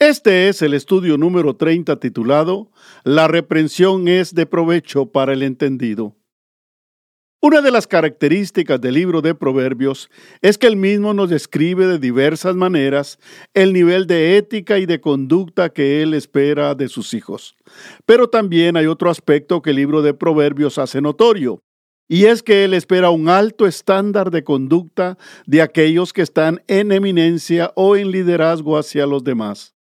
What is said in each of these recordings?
Este es el estudio número 30 titulado La reprensión es de provecho para el entendido. Una de las características del libro de Proverbios es que el mismo nos describe de diversas maneras el nivel de ética y de conducta que él espera de sus hijos. Pero también hay otro aspecto que el libro de Proverbios hace notorio, y es que él espera un alto estándar de conducta de aquellos que están en eminencia o en liderazgo hacia los demás.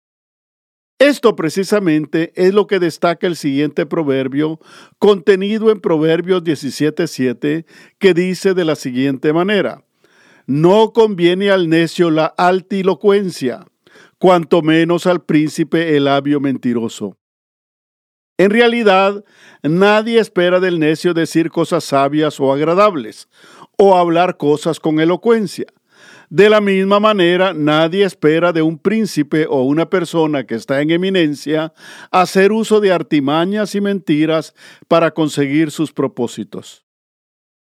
Esto precisamente es lo que destaca el siguiente proverbio contenido en Proverbios 17:7 que dice de la siguiente manera: No conviene al necio la altilocuencia, cuanto menos al príncipe el labio mentiroso. En realidad, nadie espera del necio decir cosas sabias o agradables, o hablar cosas con elocuencia. De la misma manera, nadie espera de un príncipe o una persona que está en eminencia hacer uso de artimañas y mentiras para conseguir sus propósitos.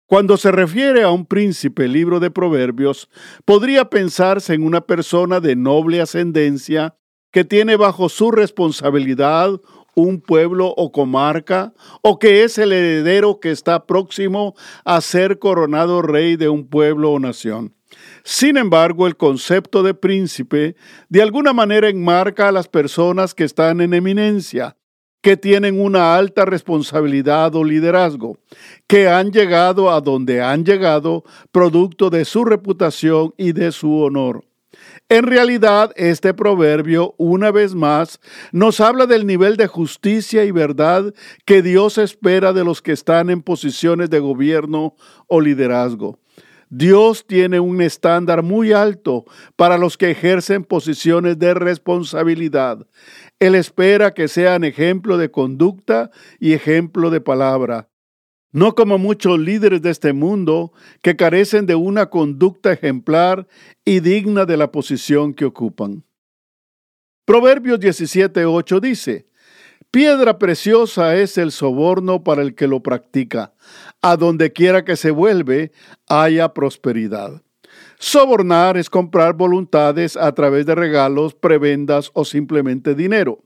Cuando se refiere a un príncipe, libro de Proverbios, podría pensarse en una persona de noble ascendencia que tiene bajo su responsabilidad un pueblo o comarca, o que es el heredero que está próximo a ser coronado rey de un pueblo o nación. Sin embargo, el concepto de príncipe de alguna manera enmarca a las personas que están en eminencia, que tienen una alta responsabilidad o liderazgo, que han llegado a donde han llegado producto de su reputación y de su honor. En realidad, este proverbio, una vez más, nos habla del nivel de justicia y verdad que Dios espera de los que están en posiciones de gobierno o liderazgo. Dios tiene un estándar muy alto para los que ejercen posiciones de responsabilidad. Él espera que sean ejemplo de conducta y ejemplo de palabra. No como muchos líderes de este mundo que carecen de una conducta ejemplar y digna de la posición que ocupan. Proverbios 17:8 dice, Piedra preciosa es el soborno para el que lo practica. A donde quiera que se vuelve, haya prosperidad. Sobornar es comprar voluntades a través de regalos, prebendas o simplemente dinero.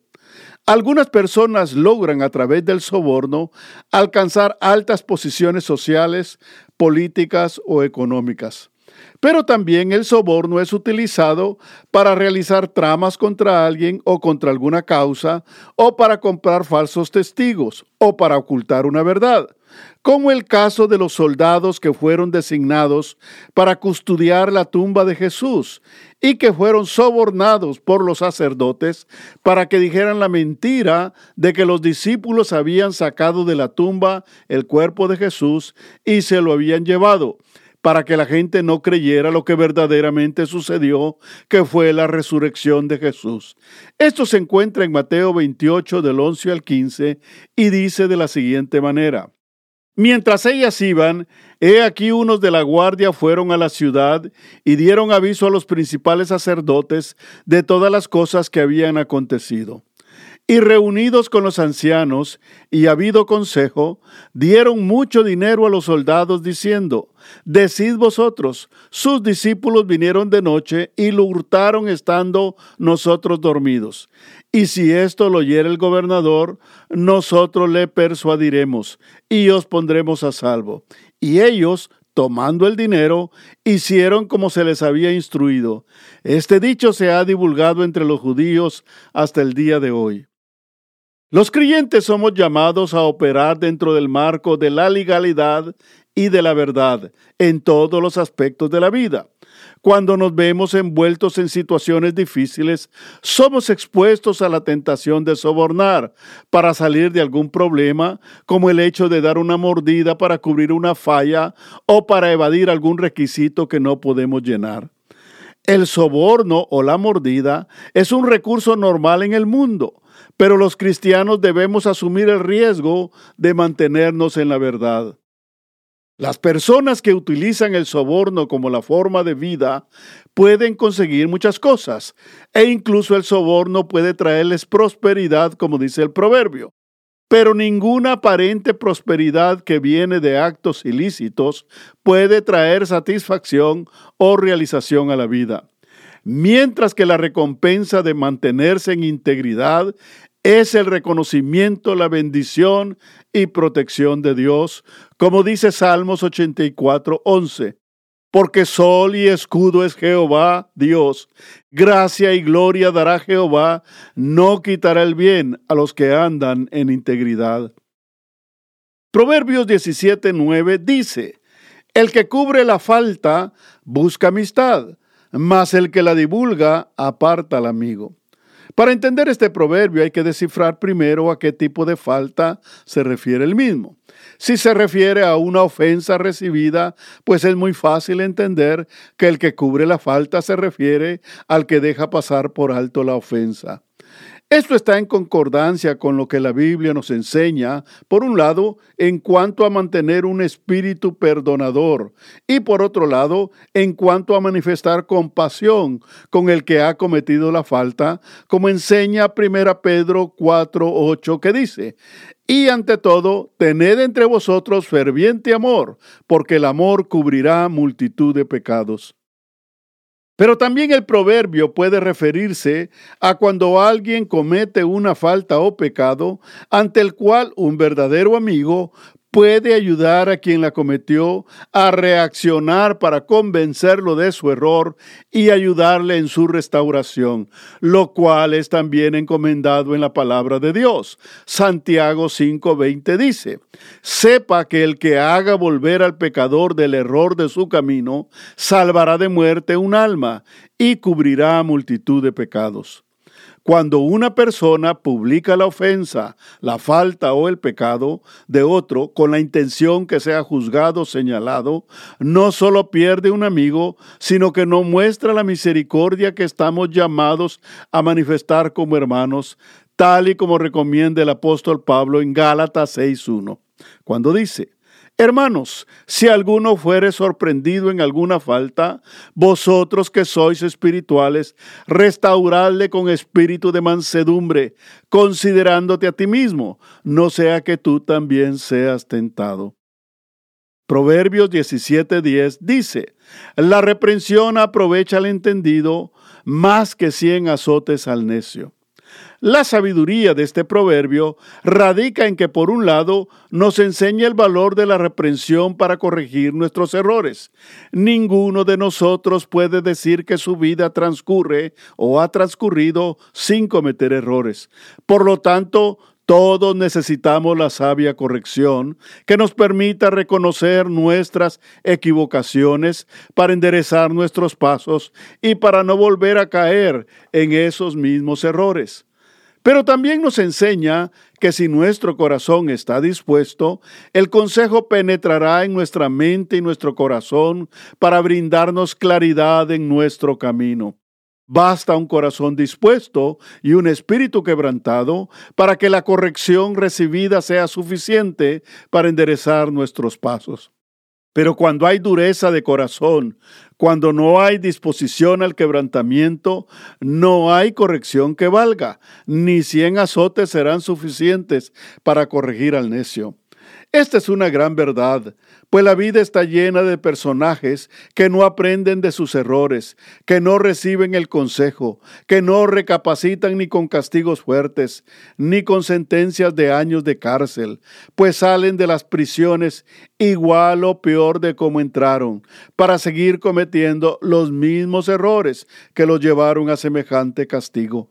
Algunas personas logran a través del soborno alcanzar altas posiciones sociales, políticas o económicas. Pero también el soborno es utilizado para realizar tramas contra alguien o contra alguna causa, o para comprar falsos testigos, o para ocultar una verdad, como el caso de los soldados que fueron designados para custodiar la tumba de Jesús y que fueron sobornados por los sacerdotes para que dijeran la mentira de que los discípulos habían sacado de la tumba el cuerpo de Jesús y se lo habían llevado para que la gente no creyera lo que verdaderamente sucedió, que fue la resurrección de Jesús. Esto se encuentra en Mateo 28 del 11 al 15 y dice de la siguiente manera. Mientras ellas iban, he aquí unos de la guardia fueron a la ciudad y dieron aviso a los principales sacerdotes de todas las cosas que habían acontecido. Y reunidos con los ancianos y habido consejo, dieron mucho dinero a los soldados diciendo, Decid vosotros, sus discípulos vinieron de noche y lo hurtaron estando nosotros dormidos. Y si esto lo oyera el gobernador, nosotros le persuadiremos y os pondremos a salvo. Y ellos, tomando el dinero, hicieron como se les había instruido. Este dicho se ha divulgado entre los judíos hasta el día de hoy. Los creyentes somos llamados a operar dentro del marco de la legalidad y de la verdad en todos los aspectos de la vida. Cuando nos vemos envueltos en situaciones difíciles, somos expuestos a la tentación de sobornar para salir de algún problema, como el hecho de dar una mordida para cubrir una falla o para evadir algún requisito que no podemos llenar. El soborno o la mordida es un recurso normal en el mundo, pero los cristianos debemos asumir el riesgo de mantenernos en la verdad. Las personas que utilizan el soborno como la forma de vida pueden conseguir muchas cosas e incluso el soborno puede traerles prosperidad, como dice el proverbio. Pero ninguna aparente prosperidad que viene de actos ilícitos puede traer satisfacción o realización a la vida. Mientras que la recompensa de mantenerse en integridad es el reconocimiento, la bendición y protección de Dios, como dice Salmos 84, 11. Porque sol y escudo es Jehová Dios, gracia y gloria dará Jehová, no quitará el bien a los que andan en integridad. Proverbios 17, 9 dice, El que cubre la falta busca amistad, mas el que la divulga aparta al amigo. Para entender este proverbio hay que descifrar primero a qué tipo de falta se refiere el mismo. Si se refiere a una ofensa recibida, pues es muy fácil entender que el que cubre la falta se refiere al que deja pasar por alto la ofensa. Esto está en concordancia con lo que la Biblia nos enseña, por un lado, en cuanto a mantener un espíritu perdonador y por otro lado, en cuanto a manifestar compasión con el que ha cometido la falta, como enseña 1 Pedro 4:8 que dice, y ante todo, tened entre vosotros ferviente amor, porque el amor cubrirá multitud de pecados. Pero también el proverbio puede referirse a cuando alguien comete una falta o pecado ante el cual un verdadero amigo puede ayudar a quien la cometió a reaccionar para convencerlo de su error y ayudarle en su restauración, lo cual es también encomendado en la palabra de Dios. Santiago 5:20 dice, sepa que el que haga volver al pecador del error de su camino, salvará de muerte un alma y cubrirá multitud de pecados. Cuando una persona publica la ofensa, la falta o el pecado de otro con la intención que sea juzgado, señalado, no solo pierde un amigo, sino que no muestra la misericordia que estamos llamados a manifestar como hermanos, tal y como recomienda el apóstol Pablo en Gálatas 6.1, cuando dice, Hermanos, si alguno fuere sorprendido en alguna falta, vosotros que sois espirituales, restauradle con espíritu de mansedumbre, considerándote a ti mismo, no sea que tú también seas tentado. Proverbios 17:10 dice, La reprensión aprovecha al entendido más que cien azotes al necio. La sabiduría de este proverbio radica en que, por un lado, nos enseña el valor de la reprensión para corregir nuestros errores. Ninguno de nosotros puede decir que su vida transcurre o ha transcurrido sin cometer errores. Por lo tanto, todos necesitamos la sabia corrección que nos permita reconocer nuestras equivocaciones para enderezar nuestros pasos y para no volver a caer en esos mismos errores. Pero también nos enseña que si nuestro corazón está dispuesto, el consejo penetrará en nuestra mente y nuestro corazón para brindarnos claridad en nuestro camino. Basta un corazón dispuesto y un espíritu quebrantado para que la corrección recibida sea suficiente para enderezar nuestros pasos. Pero cuando hay dureza de corazón, cuando no hay disposición al quebrantamiento, no hay corrección que valga, ni cien azotes serán suficientes para corregir al necio. Esta es una gran verdad, pues la vida está llena de personajes que no aprenden de sus errores, que no reciben el consejo, que no recapacitan ni con castigos fuertes, ni con sentencias de años de cárcel, pues salen de las prisiones igual o peor de como entraron, para seguir cometiendo los mismos errores que los llevaron a semejante castigo.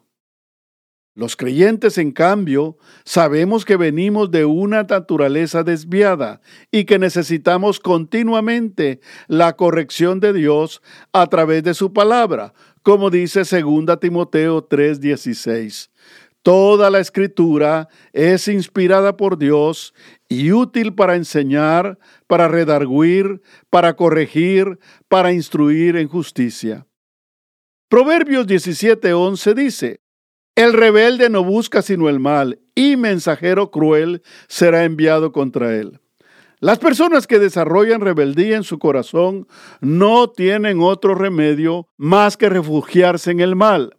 Los creyentes, en cambio, sabemos que venimos de una naturaleza desviada y que necesitamos continuamente la corrección de Dios a través de su palabra, como dice 2 Timoteo 3:16. Toda la escritura es inspirada por Dios y útil para enseñar, para redarguir, para corregir, para instruir en justicia Proverbios 17:11 dice, El rebelde no busca sino el mal, y mensajero cruel será enviado contra él. Las personas que desarrollan rebeldía en su corazón no tienen otro remedio más que refugiarse en el mal,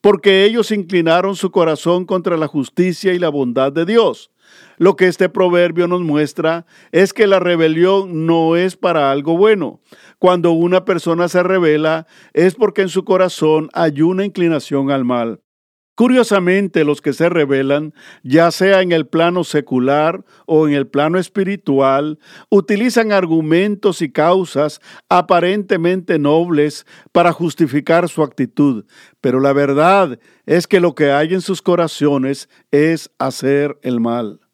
porque ellos inclinaron su corazón contra la justicia y la bondad de Dios. Lo que este proverbio nos muestra es que la rebelión no es para algo bueno. Cuando una persona se revela es porque en su corazón hay una inclinación al mal. Curiosamente, los que se rebelan, ya sea en el plano secular o en el plano espiritual, utilizan argumentos y causas aparentemente nobles para justificar su actitud, pero la verdad es que lo que hay en sus corazones es hacer el mal.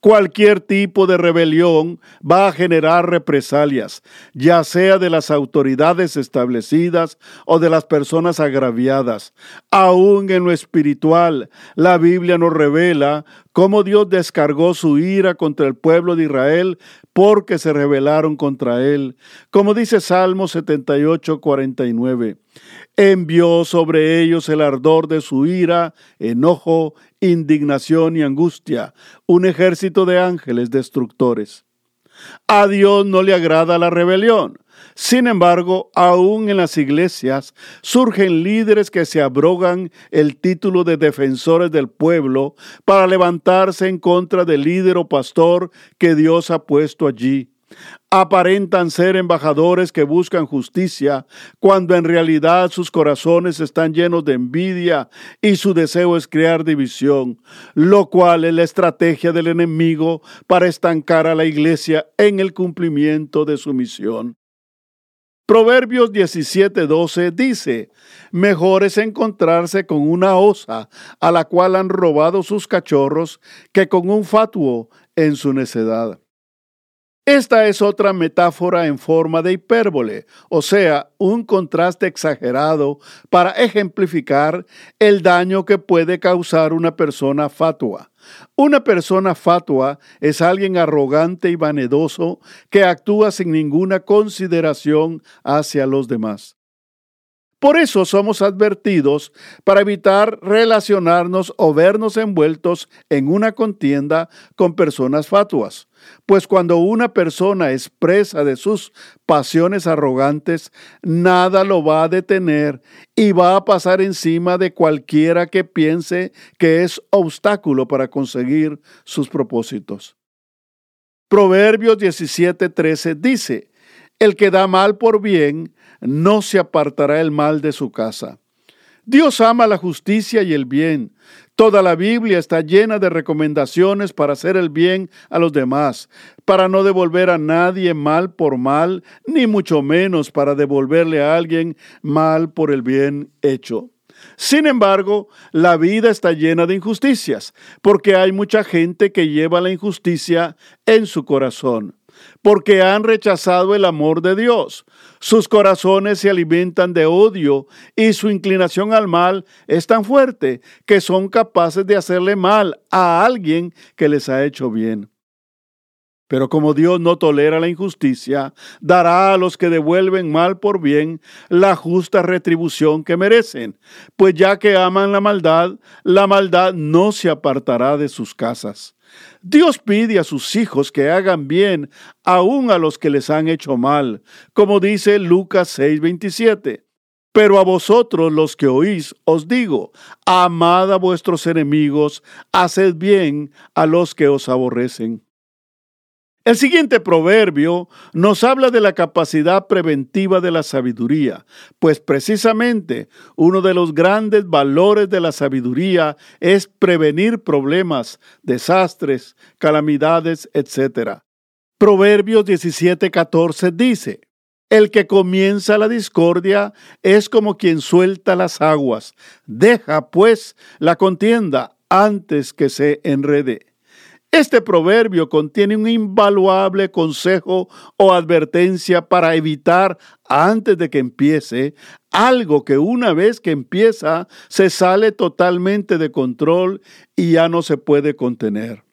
Cualquier tipo de rebelión va a generar represalias, ya sea de las autoridades establecidas o de las personas agraviadas. Aún en lo espiritual, la Biblia nos revela cómo Dios descargó su ira contra el pueblo de Israel porque se rebelaron contra él. Como dice Salmo 78, 49 envió sobre ellos el ardor de su ira, enojo, indignación y angustia, un ejército de ángeles destructores. A Dios no le agrada la rebelión. Sin embargo, aún en las iglesias surgen líderes que se abrogan el título de defensores del pueblo para levantarse en contra del líder o pastor que Dios ha puesto allí aparentan ser embajadores que buscan justicia, cuando en realidad sus corazones están llenos de envidia y su deseo es crear división, lo cual es la estrategia del enemigo para estancar a la iglesia en el cumplimiento de su misión. Proverbios 17:12 dice, Mejor es encontrarse con una osa a la cual han robado sus cachorros que con un fatuo en su necedad. Esta es otra metáfora en forma de hipérbole, o sea, un contraste exagerado para ejemplificar el daño que puede causar una persona fatua. Una persona fatua es alguien arrogante y vanidoso que actúa sin ninguna consideración hacia los demás. Por eso somos advertidos para evitar relacionarnos o vernos envueltos en una contienda con personas fatuas. Pues cuando una persona es presa de sus pasiones arrogantes, nada lo va a detener y va a pasar encima de cualquiera que piense que es obstáculo para conseguir sus propósitos. Proverbios 17:13 dice, el que da mal por bien, no se apartará el mal de su casa. Dios ama la justicia y el bien. Toda la Biblia está llena de recomendaciones para hacer el bien a los demás, para no devolver a nadie mal por mal, ni mucho menos para devolverle a alguien mal por el bien hecho. Sin embargo, la vida está llena de injusticias, porque hay mucha gente que lleva la injusticia en su corazón porque han rechazado el amor de Dios. Sus corazones se alimentan de odio y su inclinación al mal es tan fuerte que son capaces de hacerle mal a alguien que les ha hecho bien. Pero como Dios no tolera la injusticia, dará a los que devuelven mal por bien la justa retribución que merecen, pues ya que aman la maldad, la maldad no se apartará de sus casas. Dios pide a sus hijos que hagan bien aun a los que les han hecho mal, como dice Lucas 6:27. Pero a vosotros los que oís os digo, amad a vuestros enemigos, haced bien a los que os aborrecen. El siguiente proverbio nos habla de la capacidad preventiva de la sabiduría, pues precisamente uno de los grandes valores de la sabiduría es prevenir problemas, desastres, calamidades, etc. Proverbios 17:14 dice, el que comienza la discordia es como quien suelta las aguas. Deja, pues, la contienda antes que se enrede. Este proverbio contiene un invaluable consejo o advertencia para evitar antes de que empiece algo que una vez que empieza se sale totalmente de control y ya no se puede contener.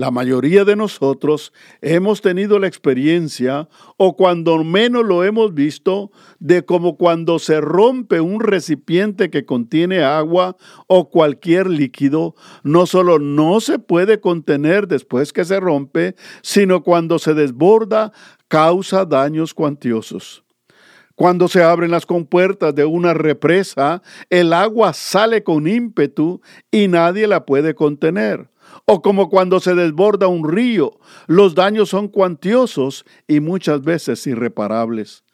La mayoría de nosotros hemos tenido la experiencia, o cuando menos lo hemos visto, de como cuando se rompe un recipiente que contiene agua o cualquier líquido, no solo no se puede contener después que se rompe, sino cuando se desborda, causa daños cuantiosos. Cuando se abren las compuertas de una represa, el agua sale con ímpetu y nadie la puede contener o como cuando se desborda un río. Los daños son cuantiosos y muchas veces irreparables.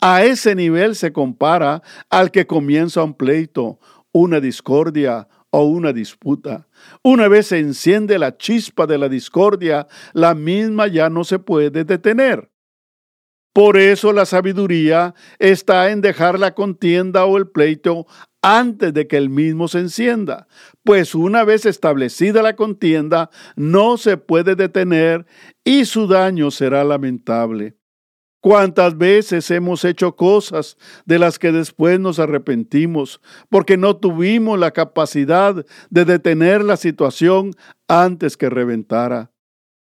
A ese nivel se compara al que comienza un pleito, una discordia o una disputa. Una vez se enciende la chispa de la discordia, la misma ya no se puede detener. Por eso la sabiduría está en dejar la contienda o el pleito antes de que el mismo se encienda, pues una vez establecida la contienda no se puede detener y su daño será lamentable. ¿Cuántas veces hemos hecho cosas de las que después nos arrepentimos porque no tuvimos la capacidad de detener la situación antes que reventara?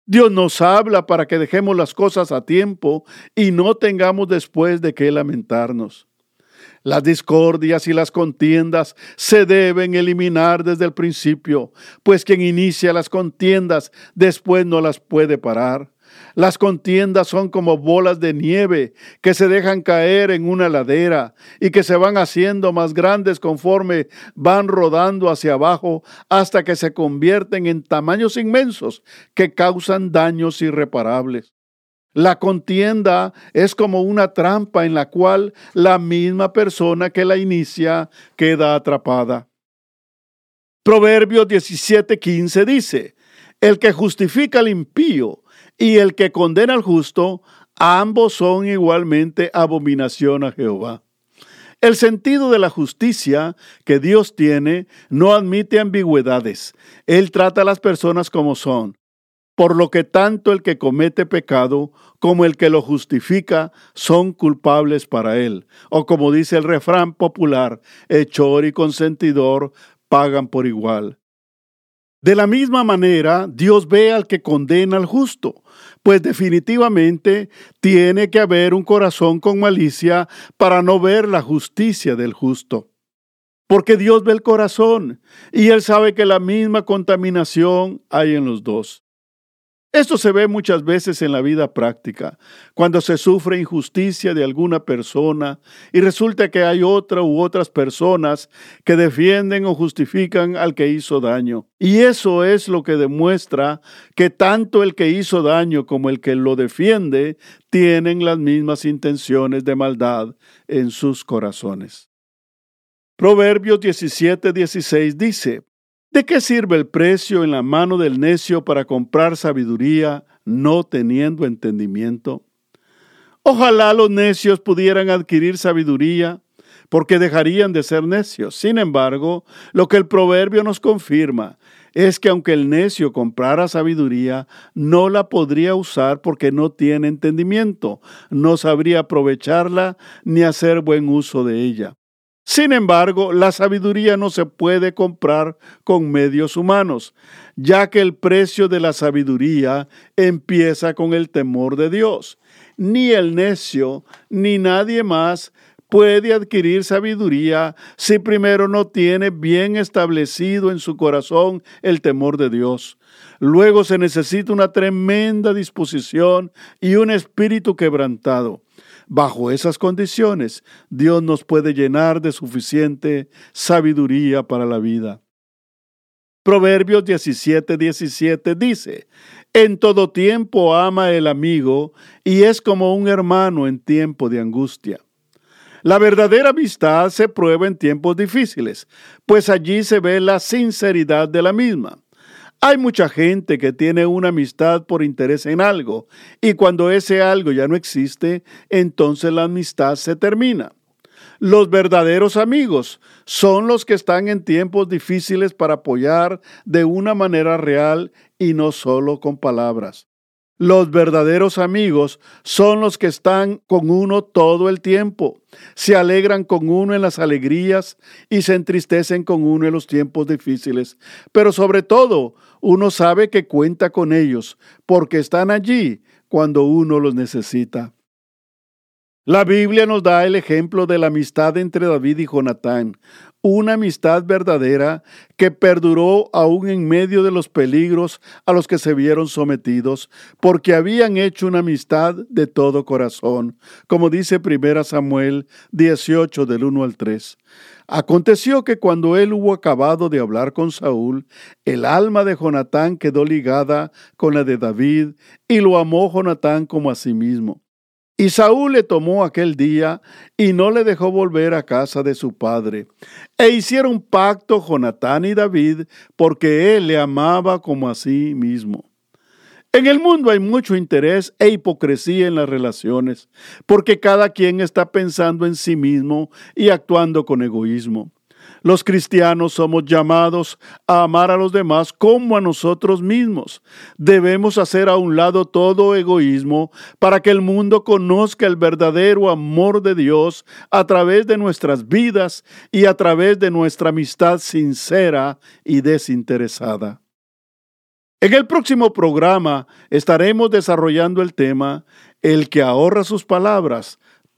Dios nos habla para que dejemos las cosas a tiempo y no tengamos después de qué lamentarnos. Las discordias y las contiendas se deben eliminar desde el principio, pues quien inicia las contiendas después no las puede parar. Las contiendas son como bolas de nieve que se dejan caer en una ladera y que se van haciendo más grandes conforme van rodando hacia abajo hasta que se convierten en tamaños inmensos que causan daños irreparables. La contienda es como una trampa en la cual la misma persona que la inicia queda atrapada. Proverbios 17:15 dice, El que justifica al impío y el que condena al justo, ambos son igualmente abominación a Jehová. El sentido de la justicia que Dios tiene no admite ambigüedades. Él trata a las personas como son por lo que tanto el que comete pecado como el que lo justifica son culpables para él. O como dice el refrán popular, hechor y consentidor pagan por igual. De la misma manera, Dios ve al que condena al justo, pues definitivamente tiene que haber un corazón con malicia para no ver la justicia del justo. Porque Dios ve el corazón y Él sabe que la misma contaminación hay en los dos. Esto se ve muchas veces en la vida práctica, cuando se sufre injusticia de alguna persona y resulta que hay otra u otras personas que defienden o justifican al que hizo daño. Y eso es lo que demuestra que tanto el que hizo daño como el que lo defiende tienen las mismas intenciones de maldad en sus corazones. Proverbios 17:16 dice, ¿De qué sirve el precio en la mano del necio para comprar sabiduría no teniendo entendimiento? Ojalá los necios pudieran adquirir sabiduría, porque dejarían de ser necios. Sin embargo, lo que el proverbio nos confirma es que aunque el necio comprara sabiduría, no la podría usar porque no tiene entendimiento, no sabría aprovecharla ni hacer buen uso de ella. Sin embargo, la sabiduría no se puede comprar con medios humanos, ya que el precio de la sabiduría empieza con el temor de Dios. Ni el necio, ni nadie más puede adquirir sabiduría si primero no tiene bien establecido en su corazón el temor de Dios. Luego se necesita una tremenda disposición y un espíritu quebrantado. Bajo esas condiciones, Dios nos puede llenar de suficiente sabiduría para la vida. Proverbios 17, 17 dice, En todo tiempo ama el amigo y es como un hermano en tiempo de angustia. La verdadera amistad se prueba en tiempos difíciles, pues allí se ve la sinceridad de la misma. Hay mucha gente que tiene una amistad por interés en algo y cuando ese algo ya no existe, entonces la amistad se termina. Los verdaderos amigos son los que están en tiempos difíciles para apoyar de una manera real y no solo con palabras. Los verdaderos amigos son los que están con uno todo el tiempo, se alegran con uno en las alegrías y se entristecen con uno en los tiempos difíciles. Pero sobre todo, uno sabe que cuenta con ellos, porque están allí cuando uno los necesita. La Biblia nos da el ejemplo de la amistad entre David y Jonatán, una amistad verdadera que perduró aún en medio de los peligros a los que se vieron sometidos, porque habían hecho una amistad de todo corazón, como dice 1 Samuel 18 del 1 al 3. Aconteció que cuando él hubo acabado de hablar con Saúl, el alma de Jonatán quedó ligada con la de David, y lo amó Jonatán como a sí mismo. Y Saúl le tomó aquel día y no le dejó volver a casa de su padre. E hicieron pacto Jonatán y David porque él le amaba como a sí mismo. En el mundo hay mucho interés e hipocresía en las relaciones, porque cada quien está pensando en sí mismo y actuando con egoísmo. Los cristianos somos llamados a amar a los demás como a nosotros mismos. Debemos hacer a un lado todo egoísmo para que el mundo conozca el verdadero amor de Dios a través de nuestras vidas y a través de nuestra amistad sincera y desinteresada. En el próximo programa estaremos desarrollando el tema El que ahorra sus palabras